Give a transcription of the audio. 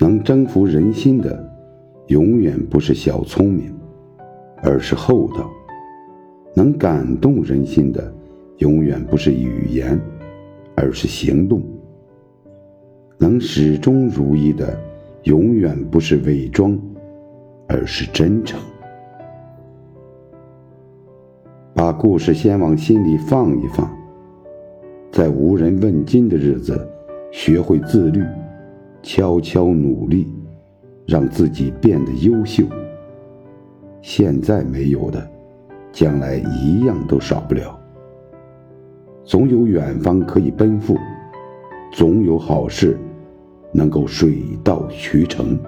能征服人心的，永远不是小聪明，而是厚道；能感动人心的，永远不是语言，而是行动；能始终如一的，永远不是伪装，而是真诚。把故事先往心里放一放，在无人问津的日子，学会自律。悄悄努力，让自己变得优秀。现在没有的，将来一样都少不了。总有远方可以奔赴，总有好事能够水到渠成。